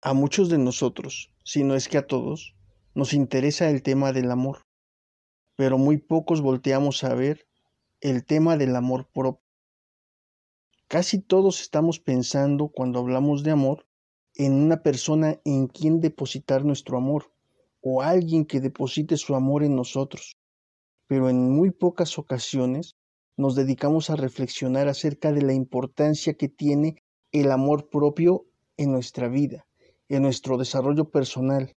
A muchos de nosotros, si no es que a todos, nos interesa el tema del amor, pero muy pocos volteamos a ver el tema del amor propio. Casi todos estamos pensando cuando hablamos de amor en una persona en quien depositar nuestro amor o alguien que deposite su amor en nosotros, pero en muy pocas ocasiones nos dedicamos a reflexionar acerca de la importancia que tiene el amor propio en nuestra vida en nuestro desarrollo personal.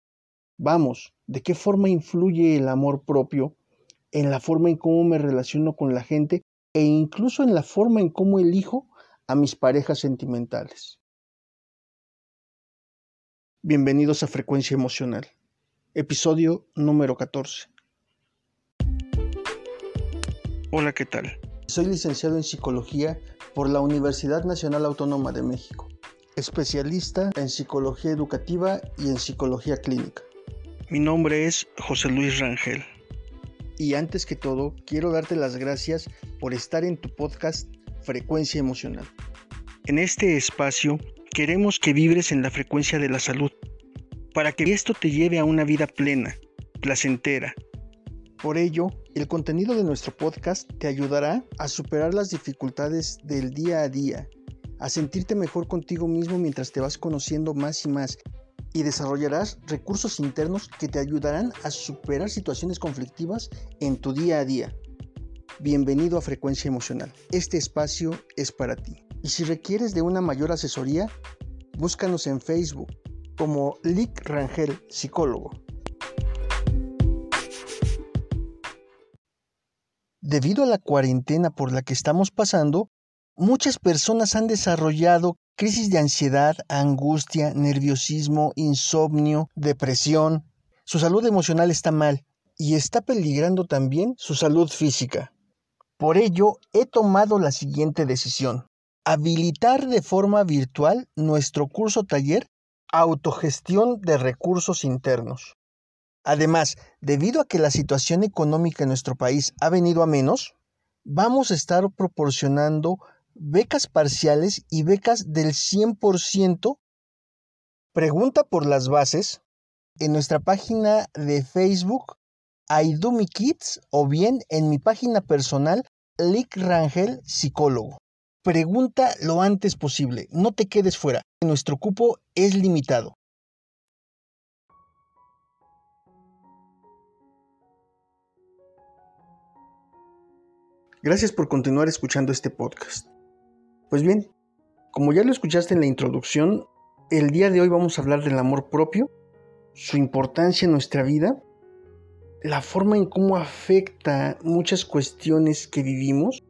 Vamos, ¿de qué forma influye el amor propio en la forma en cómo me relaciono con la gente e incluso en la forma en cómo elijo a mis parejas sentimentales? Bienvenidos a Frecuencia Emocional, episodio número 14. Hola, ¿qué tal? Soy licenciado en Psicología por la Universidad Nacional Autónoma de México especialista en psicología educativa y en psicología clínica. Mi nombre es José Luis Rangel. Y antes que todo, quiero darte las gracias por estar en tu podcast Frecuencia Emocional. En este espacio queremos que vibres en la frecuencia de la salud, para que esto te lleve a una vida plena, placentera. Por ello, el contenido de nuestro podcast te ayudará a superar las dificultades del día a día a sentirte mejor contigo mismo mientras te vas conociendo más y más y desarrollarás recursos internos que te ayudarán a superar situaciones conflictivas en tu día a día. Bienvenido a Frecuencia Emocional. Este espacio es para ti. Y si requieres de una mayor asesoría, búscanos en Facebook como Lick Rangel Psicólogo. Debido a la cuarentena por la que estamos pasando, Muchas personas han desarrollado crisis de ansiedad, angustia, nerviosismo, insomnio, depresión. Su salud emocional está mal y está peligrando también su salud física. Por ello, he tomado la siguiente decisión. Habilitar de forma virtual nuestro curso taller Autogestión de Recursos Internos. Además, debido a que la situación económica en nuestro país ha venido a menos, vamos a estar proporcionando becas parciales y becas del 100%. Pregunta por las bases en nuestra página de Facebook Aidumi Kids o bien en mi página personal Lick Rangel Psicólogo. Pregunta lo antes posible, no te quedes fuera, nuestro cupo es limitado. Gracias por continuar escuchando este podcast. Pues bien, como ya lo escuchaste en la introducción, el día de hoy vamos a hablar del amor propio, su importancia en nuestra vida, la forma en cómo afecta muchas cuestiones que vivimos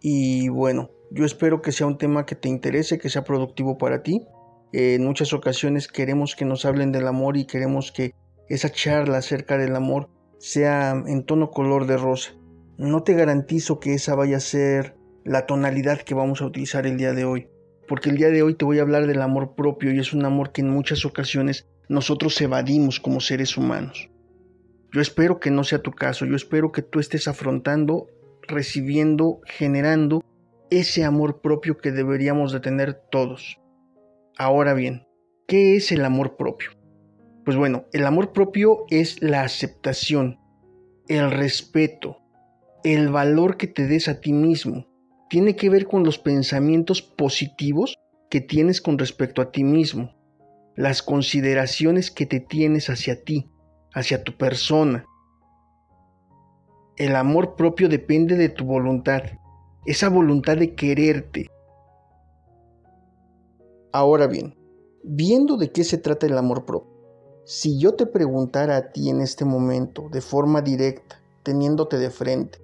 y bueno, yo espero que sea un tema que te interese, que sea productivo para ti. en muchas ocasiones queremos que nos hablen del amor y queremos que esa charla acerca del amor sea en tono color de rosa. No te garantizo que esa vaya a ser la tonalidad que vamos a utilizar el día de hoy. Porque el día de hoy te voy a hablar del amor propio y es un amor que en muchas ocasiones nosotros evadimos como seres humanos. Yo espero que no sea tu caso, yo espero que tú estés afrontando, recibiendo, generando ese amor propio que deberíamos de tener todos. Ahora bien, ¿qué es el amor propio? Pues bueno, el amor propio es la aceptación, el respeto, el valor que te des a ti mismo, tiene que ver con los pensamientos positivos que tienes con respecto a ti mismo, las consideraciones que te tienes hacia ti, hacia tu persona. El amor propio depende de tu voluntad, esa voluntad de quererte. Ahora bien, viendo de qué se trata el amor propio, si yo te preguntara a ti en este momento, de forma directa, teniéndote de frente,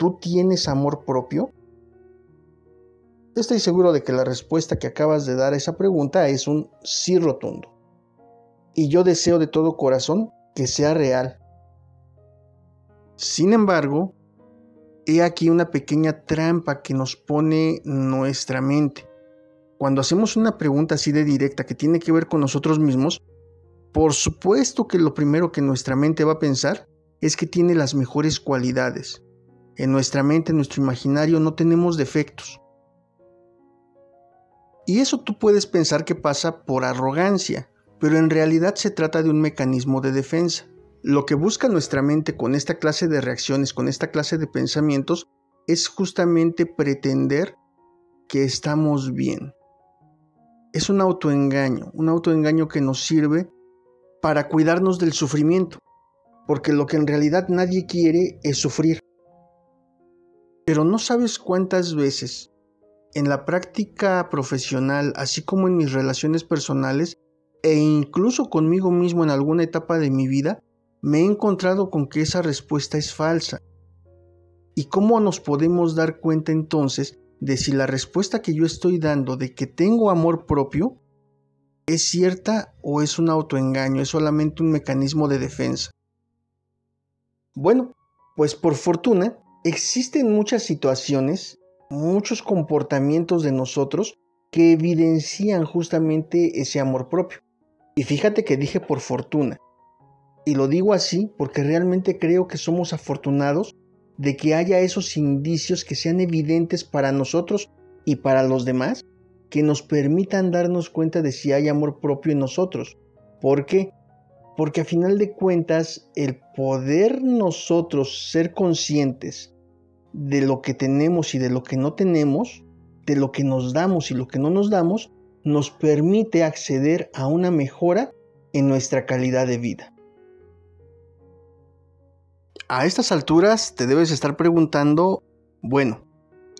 ¿Tú tienes amor propio? Estoy seguro de que la respuesta que acabas de dar a esa pregunta es un sí rotundo. Y yo deseo de todo corazón que sea real. Sin embargo, he aquí una pequeña trampa que nos pone nuestra mente. Cuando hacemos una pregunta así de directa que tiene que ver con nosotros mismos, por supuesto que lo primero que nuestra mente va a pensar es que tiene las mejores cualidades, en nuestra mente, en nuestro imaginario, no tenemos defectos. Y eso tú puedes pensar que pasa por arrogancia, pero en realidad se trata de un mecanismo de defensa. Lo que busca nuestra mente con esta clase de reacciones, con esta clase de pensamientos, es justamente pretender que estamos bien. Es un autoengaño, un autoengaño que nos sirve para cuidarnos del sufrimiento, porque lo que en realidad nadie quiere es sufrir. Pero no sabes cuántas veces en la práctica profesional, así como en mis relaciones personales, e incluso conmigo mismo en alguna etapa de mi vida, me he encontrado con que esa respuesta es falsa. ¿Y cómo nos podemos dar cuenta entonces de si la respuesta que yo estoy dando de que tengo amor propio es cierta o es un autoengaño, es solamente un mecanismo de defensa? Bueno, pues por fortuna existen muchas situaciones, muchos comportamientos de nosotros que evidencian justamente ese amor propio. Y fíjate que dije por fortuna. Y lo digo así porque realmente creo que somos afortunados de que haya esos indicios que sean evidentes para nosotros y para los demás, que nos permitan darnos cuenta de si hay amor propio en nosotros. ¿Por qué? Porque a final de cuentas, el poder nosotros ser conscientes de lo que tenemos y de lo que no tenemos, de lo que nos damos y lo que no nos damos, nos permite acceder a una mejora en nuestra calidad de vida. A estas alturas te debes estar preguntando, bueno,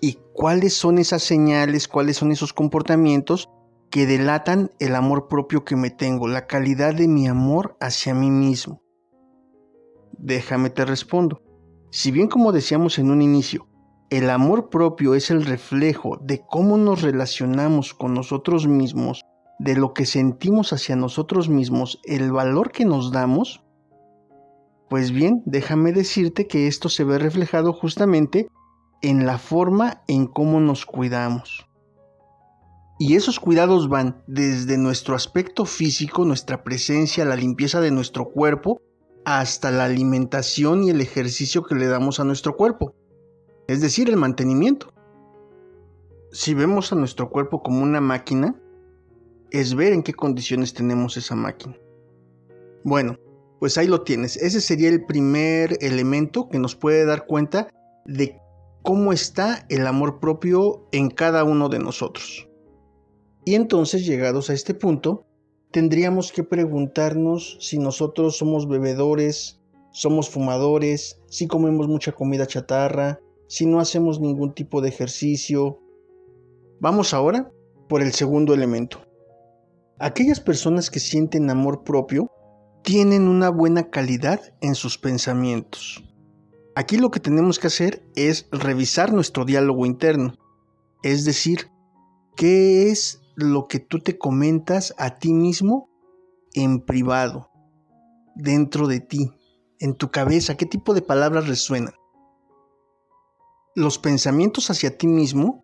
¿y cuáles son esas señales, cuáles son esos comportamientos que delatan el amor propio que me tengo, la calidad de mi amor hacia mí mismo? Déjame te respondo. Si bien como decíamos en un inicio, el amor propio es el reflejo de cómo nos relacionamos con nosotros mismos, de lo que sentimos hacia nosotros mismos, el valor que nos damos, pues bien, déjame decirte que esto se ve reflejado justamente en la forma en cómo nos cuidamos. Y esos cuidados van desde nuestro aspecto físico, nuestra presencia, la limpieza de nuestro cuerpo, hasta la alimentación y el ejercicio que le damos a nuestro cuerpo, es decir, el mantenimiento. Si vemos a nuestro cuerpo como una máquina, es ver en qué condiciones tenemos esa máquina. Bueno, pues ahí lo tienes. Ese sería el primer elemento que nos puede dar cuenta de cómo está el amor propio en cada uno de nosotros. Y entonces, llegados a este punto, tendríamos que preguntarnos si nosotros somos bebedores, somos fumadores, si comemos mucha comida chatarra, si no hacemos ningún tipo de ejercicio. Vamos ahora por el segundo elemento. Aquellas personas que sienten amor propio tienen una buena calidad en sus pensamientos. Aquí lo que tenemos que hacer es revisar nuestro diálogo interno, es decir, qué es lo que tú te comentas a ti mismo en privado, dentro de ti, en tu cabeza, qué tipo de palabras resuenan. Los pensamientos hacia ti mismo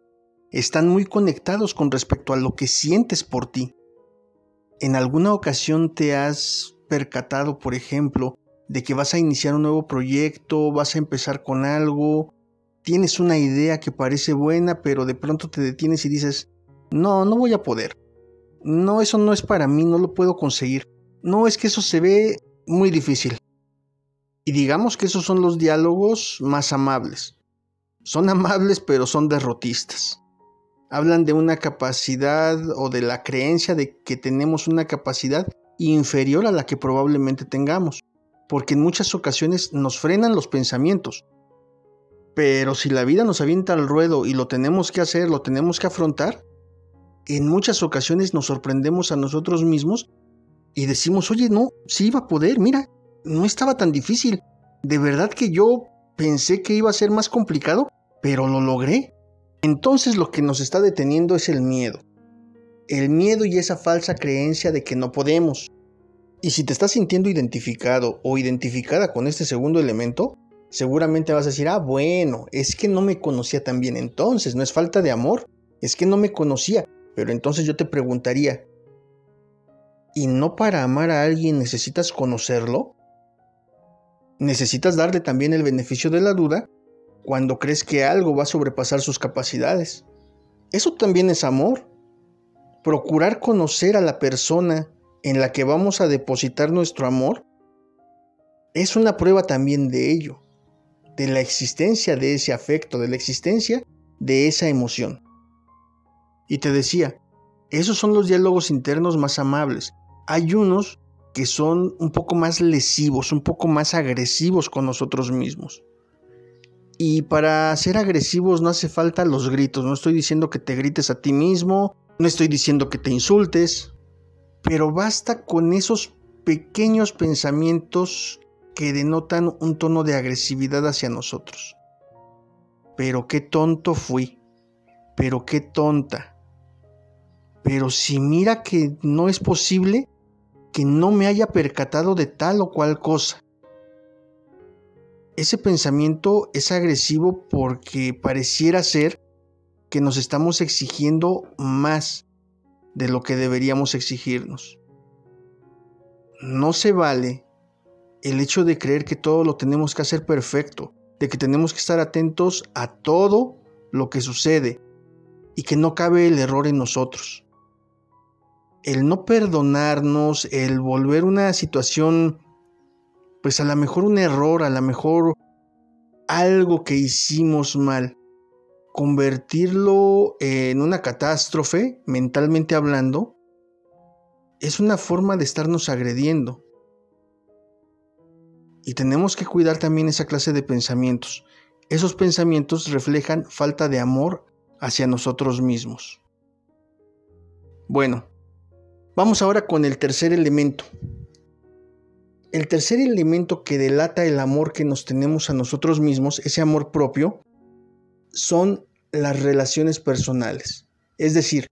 están muy conectados con respecto a lo que sientes por ti. ¿En alguna ocasión te has percatado, por ejemplo, de que vas a iniciar un nuevo proyecto, vas a empezar con algo, tienes una idea que parece buena, pero de pronto te detienes y dices, no, no voy a poder. No, eso no es para mí, no lo puedo conseguir. No, es que eso se ve muy difícil. Y digamos que esos son los diálogos más amables. Son amables, pero son derrotistas. Hablan de una capacidad o de la creencia de que tenemos una capacidad inferior a la que probablemente tengamos, porque en muchas ocasiones nos frenan los pensamientos. Pero si la vida nos avienta al ruedo y lo tenemos que hacer, lo tenemos que afrontar, en muchas ocasiones nos sorprendemos a nosotros mismos y decimos, oye, no, sí iba a poder, mira, no estaba tan difícil. De verdad que yo pensé que iba a ser más complicado, pero lo logré. Entonces lo que nos está deteniendo es el miedo el miedo y esa falsa creencia de que no podemos. Y si te estás sintiendo identificado o identificada con este segundo elemento, seguramente vas a decir, ah, bueno, es que no me conocía tan bien entonces, no es falta de amor, es que no me conocía. Pero entonces yo te preguntaría, ¿y no para amar a alguien necesitas conocerlo? Necesitas darle también el beneficio de la duda cuando crees que algo va a sobrepasar sus capacidades. Eso también es amor. procurar conocer a la persona en la que vamos a depositar nuestro amor es una prueba también de ello, de la existencia de ese afecto, de la existencia de esa emoción. Y te decía, esos son los diálogos internos más amables. Hay unos que son un poco más lesivos, un poco más agresivos con nosotros mismos. Y para ser agresivos no hace falta los gritos, no estoy diciendo que te grites a ti mismo, no estoy diciendo que te insultes, pero basta con esos pequeños pensamientos que denotan un tono de agresividad hacia nosotros. Pero qué tonto fui, pero qué tonta. Pero si mira que no es posible que no me haya percatado de tal o cual cosa. Ese pensamiento es agresivo porque pareciera ser que nos estamos exigiendo más de lo que deberíamos exigirnos. No se vale el hecho de creer que todo lo tenemos que hacer perfecto, de que tenemos que estar atentos a todo lo que sucede y que no cabe el error en nosotros. El no perdonarnos, el volver una situación, pues a lo mejor un error, a lo mejor algo que hicimos mal, convertirlo en una catástrofe, mentalmente hablando, es una forma de estarnos agrediendo. Y tenemos que cuidar también esa clase de pensamientos. Esos pensamientos reflejan falta de amor hacia nosotros mismos. Bueno, vamos ahora con el tercer elemento. El tercer elemento que delata el amor que nos tenemos a nosotros mismos, ese amor propio, son las relaciones personales. Es decir,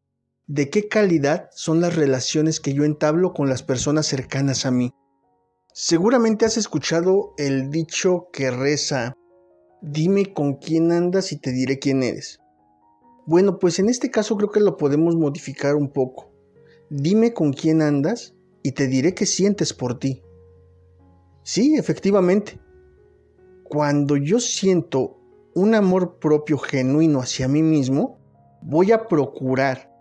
de qué calidad son las relaciones que yo entablo con las personas cercanas a mí. Seguramente has escuchado el dicho que reza, dime con quién andas y te diré quién eres. Bueno, pues en este caso creo que lo podemos modificar un poco. Dime con quién andas y te diré qué sientes por ti. Sí, efectivamente. Cuando yo siento un amor propio genuino hacia mí mismo, voy a procurar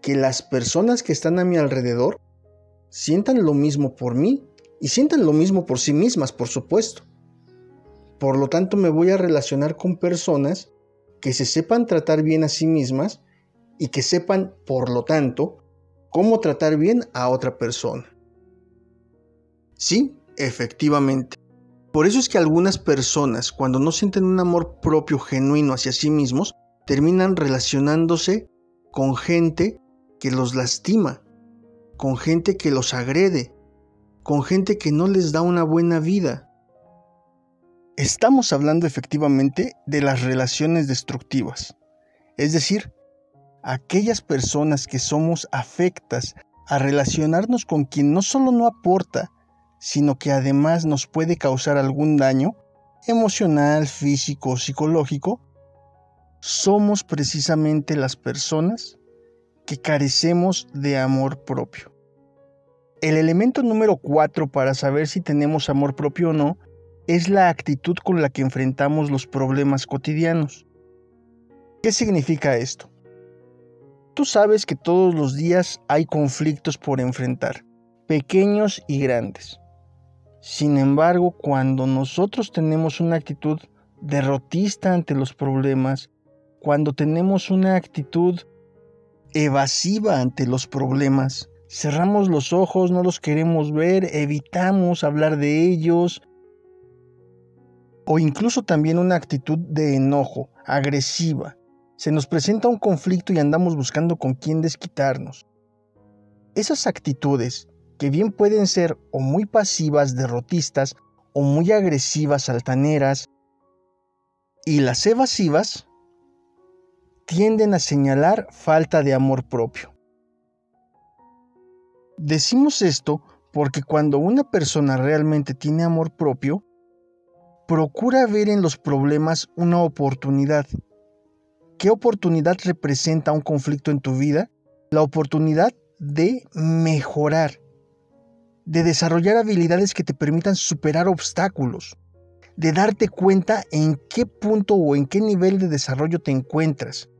que las personas que están a mi alrededor sientan lo mismo por mí y sientan lo mismo por sí mismas, por supuesto. Por lo tanto, me voy a relacionar con personas que se sepan tratar bien a sí mismas y que sepan, por lo tanto, cómo tratar bien a otra persona. Sí, efectivamente. Por eso es que algunas personas, cuando no sienten un amor propio genuino hacia sí mismos, terminan relacionándose con gente que los lastima, con gente que los agrede, con gente que no les da una buena vida. Estamos hablando efectivamente de las relaciones destructivas, es decir, aquellas personas que somos afectas a relacionarnos con quien no solo no aporta, sino que además nos puede causar algún daño emocional, físico o psicológico, somos precisamente las personas que carecemos de amor propio. El elemento número cuatro para saber si tenemos amor propio o no es la actitud con la que enfrentamos los problemas cotidianos. ¿Qué significa esto? Tú sabes que todos los días hay conflictos por enfrentar, pequeños y grandes. Sin embargo, cuando nosotros tenemos una actitud derrotista ante los problemas, cuando tenemos una actitud evasiva ante los problemas, cerramos los ojos, no los queremos ver, evitamos hablar de ellos, o incluso también una actitud de enojo, agresiva. Se nos presenta un conflicto y andamos buscando con quién desquitarnos. Esas actitudes que bien pueden ser o muy pasivas, derrotistas, o muy agresivas, altaneras, y las evasivas tienden a señalar falta de amor propio. Decimos esto porque cuando una persona realmente tiene amor propio, procura ver en los problemas una oportunidad. ¿Qué oportunidad representa un conflicto en tu vida? La oportunidad de mejorar, de desarrollar habilidades que te permitan superar obstáculos, de darte cuenta en qué punto o en qué nivel de desarrollo te encuentras,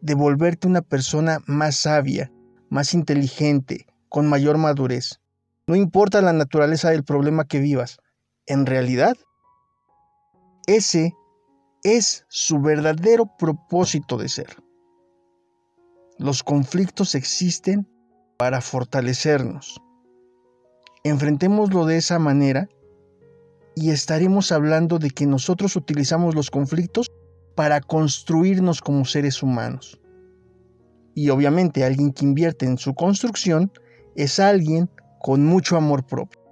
de volverte una persona más sabia, más inteligente, con mayor madurez. No importa la naturaleza del problema que vivas, en realidad, ese es su verdadero propósito de ser. Los conflictos existen para fortalecernos. Enfrentémoslo de esa manera y estaremos hablando de que nosotros utilizamos los conflictos para construirnos como seres humanos. Y obviamente alguien que invierte en su construcción es alguien con mucho amor propio.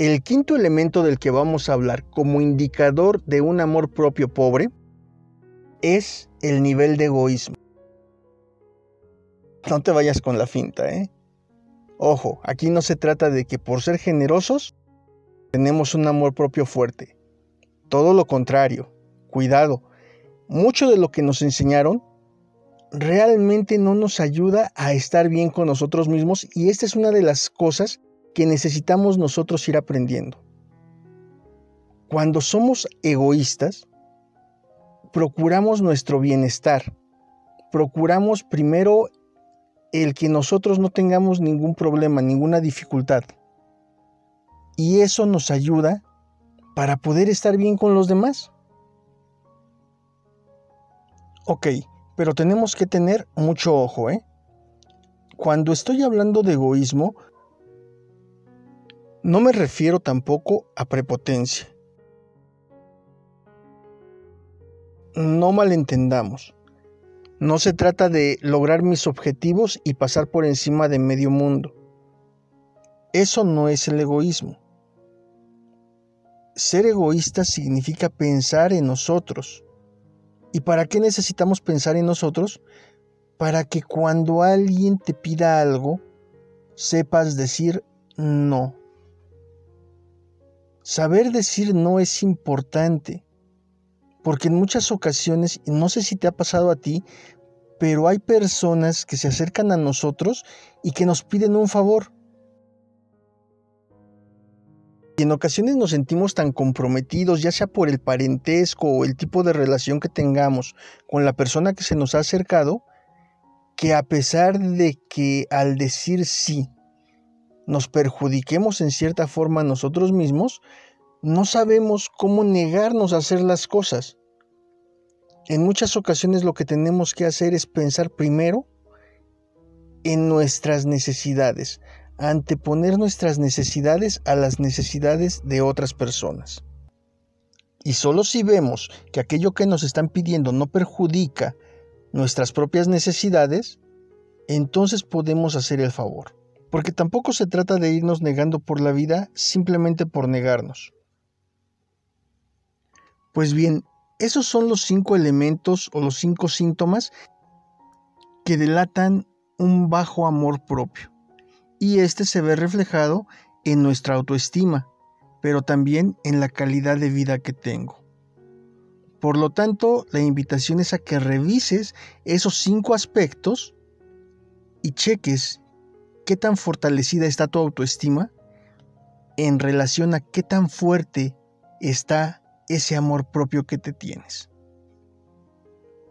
El quinto elemento del que vamos a hablar como indicador de un amor propio pobre es el nivel de egoísmo. No te vayas con la finta, ¿eh? Ojo, aquí no se trata de que por ser generosos tenemos un amor propio fuerte. Todo lo contrario. Cuidado. Mucho de lo que nos enseñaron realmente no nos ayuda a estar bien con nosotros mismos y esta es una de las cosas que necesitamos nosotros ir aprendiendo. Cuando somos egoístas, procuramos nuestro bienestar. Procuramos primero el que nosotros no tengamos ningún problema, ninguna dificultad. Y eso nos ayuda para poder estar bien con los demás. Ok, pero tenemos que tener mucho ojo, ¿eh? Cuando estoy hablando de egoísmo, no me refiero tampoco a prepotencia. No malentendamos. No se trata de lograr mis objetivos y pasar por encima de medio mundo. Eso no es el egoísmo. Ser egoísta significa pensar en nosotros. ¿Y para qué necesitamos pensar en nosotros? Para que cuando alguien te pida algo, sepas decir no. Saber decir no es importante porque en muchas ocasiones, no sé si te ha pasado a ti, pero hay personas que se acercan a nosotros y que nos piden un favor. Y en ocasiones nos sentimos tan comprometidos, ya sea por el parentesco o el tipo de relación que tengamos con la persona que se nos ha acercado, que a pesar de que al decir sí nos perjudiquemos en cierta forma a nosotros mismos, no sabemos cómo negarnos a hacer las cosas. En muchas ocasiones lo que tenemos que hacer es pensar primero en nuestras necesidades, anteponer nuestras necesidades a las necesidades de otras personas. Y solo si vemos que aquello que nos están pidiendo no perjudica nuestras propias necesidades, entonces podemos hacer el favor. Porque tampoco se trata de irnos negando por la vida simplemente por negarnos. Pues bien, esos son los cinco elementos o los cinco síntomas que delatan un bajo amor propio. Y este se ve reflejado en nuestra autoestima, pero también en la calidad de vida que tengo. Por lo tanto, la invitación es a que revises esos cinco aspectos y cheques qué tan fortalecida está tu autoestima en relación a qué tan fuerte está ese amor propio que te tienes.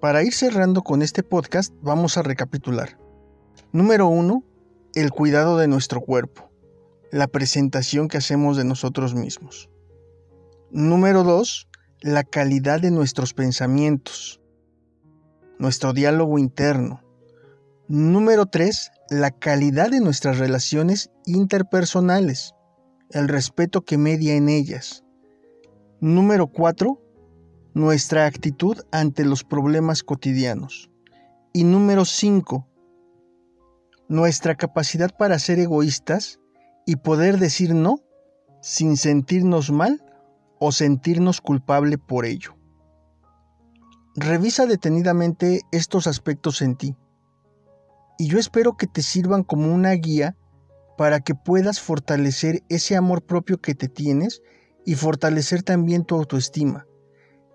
Para ir cerrando con este podcast, vamos a recapitular. Número uno, el cuidado de nuestro cuerpo, la presentación que hacemos de nosotros mismos. Número dos, la calidad de nuestros pensamientos, nuestro diálogo interno. Número tres, la calidad de nuestras relaciones interpersonales, el respeto que media en ellas. Número 4. Nuestra actitud ante los problemas cotidianos. Y número 5. Nuestra capacidad para ser egoístas y poder decir no sin sentirnos mal o sentirnos culpable por ello. Revisa detenidamente estos aspectos en ti y yo espero que te sirvan como una guía para que puedas fortalecer ese amor propio que te tienes y fortalecer también tu autoestima.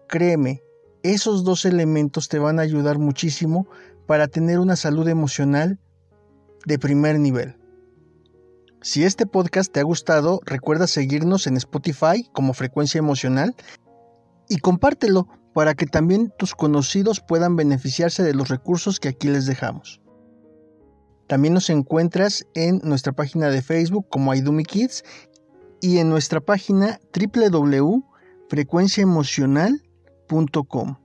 Créeme, esos dos elementos te van a ayudar muchísimo para tener una salud emocional de primer nivel. Si este podcast te ha gustado, recuerda seguirnos en Spotify como Frecuencia Emocional y compártelo para que también tus conocidos puedan beneficiarse de los recursos que aquí les dejamos. También nos encuentras en nuestra página de Facebook como Idumi Kids y en nuestra página www.frecuenciaemocional.com.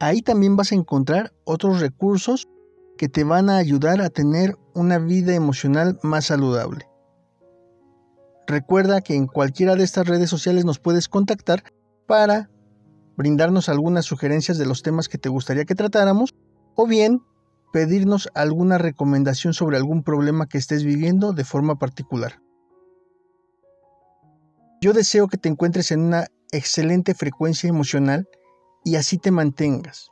Ahí también vas a encontrar otros recursos que te van a ayudar a tener una vida emocional más saludable. Recuerda que en cualquiera de estas redes sociales nos puedes contactar para brindarnos algunas sugerencias de los temas que te gustaría que tratáramos o bien pedirnos alguna recomendación sobre algún problema que estés viviendo de forma particular. Yo deseo que te encuentres en una excelente frecuencia emocional y así te mantengas.